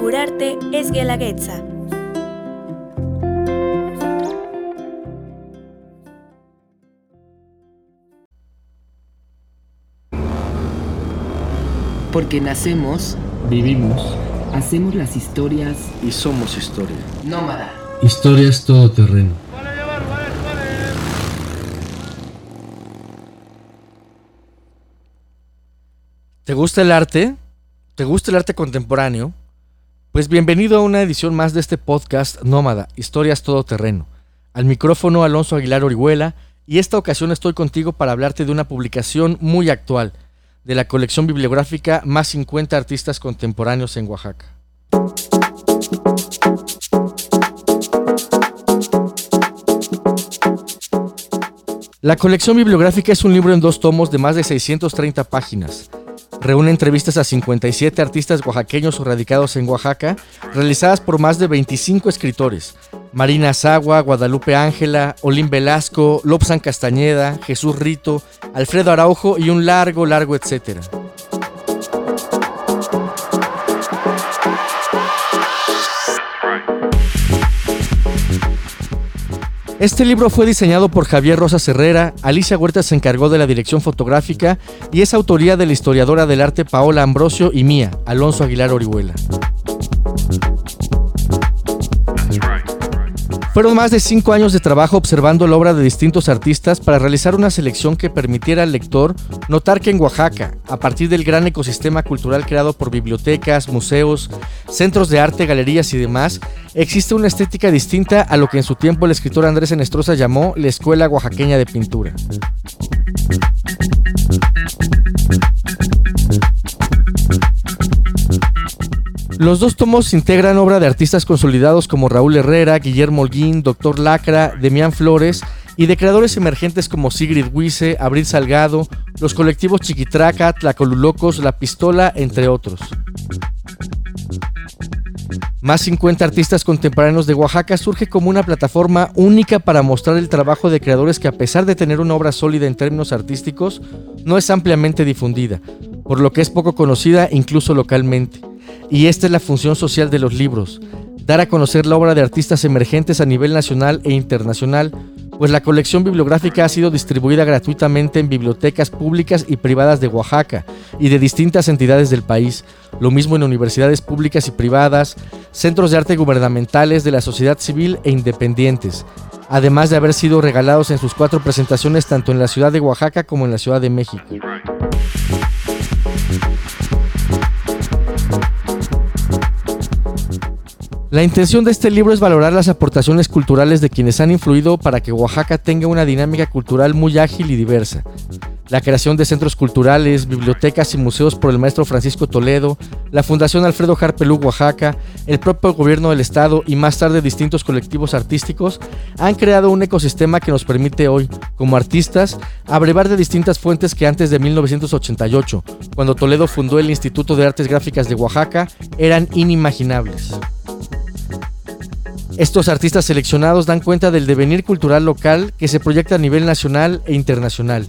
Curarte es Guelaguetza. Porque nacemos, Vivimos. hacemos las historias Y somos historia. nómada. Historias todoterreno. ¿Te gusta el arte? ¿Te gusta el arte contemporáneo? Pues bienvenido a una edición más de este podcast Nómada, Historias Todoterreno. Al micrófono Alonso Aguilar Orihuela y esta ocasión estoy contigo para hablarte de una publicación muy actual de la colección bibliográfica Más 50 Artistas Contemporáneos en Oaxaca. La colección bibliográfica es un libro en dos tomos de más de 630 páginas. Reúne entrevistas a 57 artistas oaxaqueños radicados en Oaxaca, realizadas por más de 25 escritores. Marina Sagua, Guadalupe Ángela, Olín Velasco, Lobsan Castañeda, Jesús Rito, Alfredo Araujo y un largo, largo etcétera. Este libro fue diseñado por Javier Rosas Herrera, Alicia Huerta se encargó de la dirección fotográfica y es autoría de la historiadora del arte Paola Ambrosio y mía, Alonso Aguilar Orihuela. Fueron más de cinco años de trabajo observando la obra de distintos artistas para realizar una selección que permitiera al lector notar que en Oaxaca, a partir del gran ecosistema cultural creado por bibliotecas, museos, centros de arte, galerías y demás, existe una estética distinta a lo que en su tiempo el escritor Andrés Enestrosa llamó la Escuela Oaxaqueña de Pintura. Los dos tomos integran obra de artistas consolidados como Raúl Herrera, Guillermo Holguín, Doctor Lacra, Demián Flores y de creadores emergentes como Sigrid Huize, Abril Salgado, los colectivos Chiquitraca, Tlacolulocos, La Pistola, entre otros. Más 50 artistas contemporáneos de Oaxaca surge como una plataforma única para mostrar el trabajo de creadores que a pesar de tener una obra sólida en términos artísticos, no es ampliamente difundida, por lo que es poco conocida incluso localmente. Y esta es la función social de los libros, dar a conocer la obra de artistas emergentes a nivel nacional e internacional, pues la colección bibliográfica ha sido distribuida gratuitamente en bibliotecas públicas y privadas de Oaxaca y de distintas entidades del país, lo mismo en universidades públicas y privadas, centros de arte gubernamentales de la sociedad civil e independientes, además de haber sido regalados en sus cuatro presentaciones tanto en la ciudad de Oaxaca como en la ciudad de México. La intención de este libro es valorar las aportaciones culturales de quienes han influido para que Oaxaca tenga una dinámica cultural muy ágil y diversa. La creación de centros culturales, bibliotecas y museos por el maestro Francisco Toledo, la Fundación Alfredo Harpelú Oaxaca, el propio gobierno del estado y más tarde distintos colectivos artísticos han creado un ecosistema que nos permite hoy, como artistas, abrevar de distintas fuentes que antes de 1988, cuando Toledo fundó el Instituto de Artes Gráficas de Oaxaca, eran inimaginables. Estos artistas seleccionados dan cuenta del devenir cultural local que se proyecta a nivel nacional e internacional.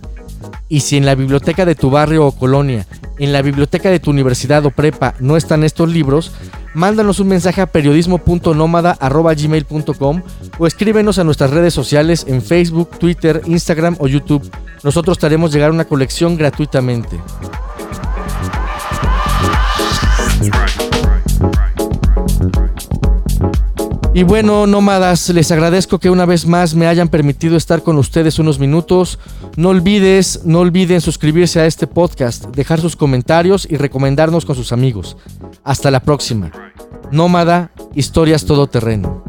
Y si en la biblioteca de tu barrio o colonia, en la biblioteca de tu universidad o prepa no están estos libros, mándanos un mensaje a periodismo.nómada.gmail.com o escríbenos a nuestras redes sociales en Facebook, Twitter, Instagram o YouTube. Nosotros te haremos llegar una colección gratuitamente. Y bueno, nómadas, les agradezco que una vez más me hayan permitido estar con ustedes unos minutos. No olvides, no olviden suscribirse a este podcast, dejar sus comentarios y recomendarnos con sus amigos. Hasta la próxima. Nómada, historias todoterreno.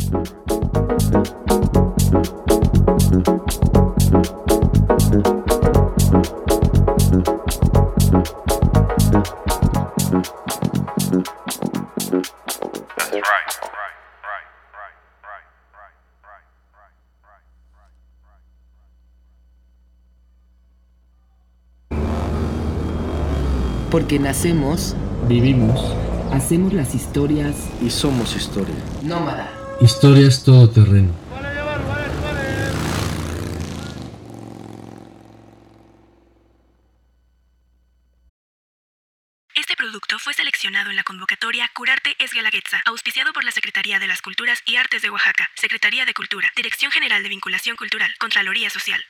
Porque nacemos, Vivimos. hacemos las historias Y somos historia. nómada. Historias todoterreno. producto fue seleccionado en la convocatoria Curarte es Guelaguetza, auspiciado por la Secretaría de las Culturas y Artes de Oaxaca, Secretaría de Cultura, Dirección General de Vinculación Cultural, Contraloría Social.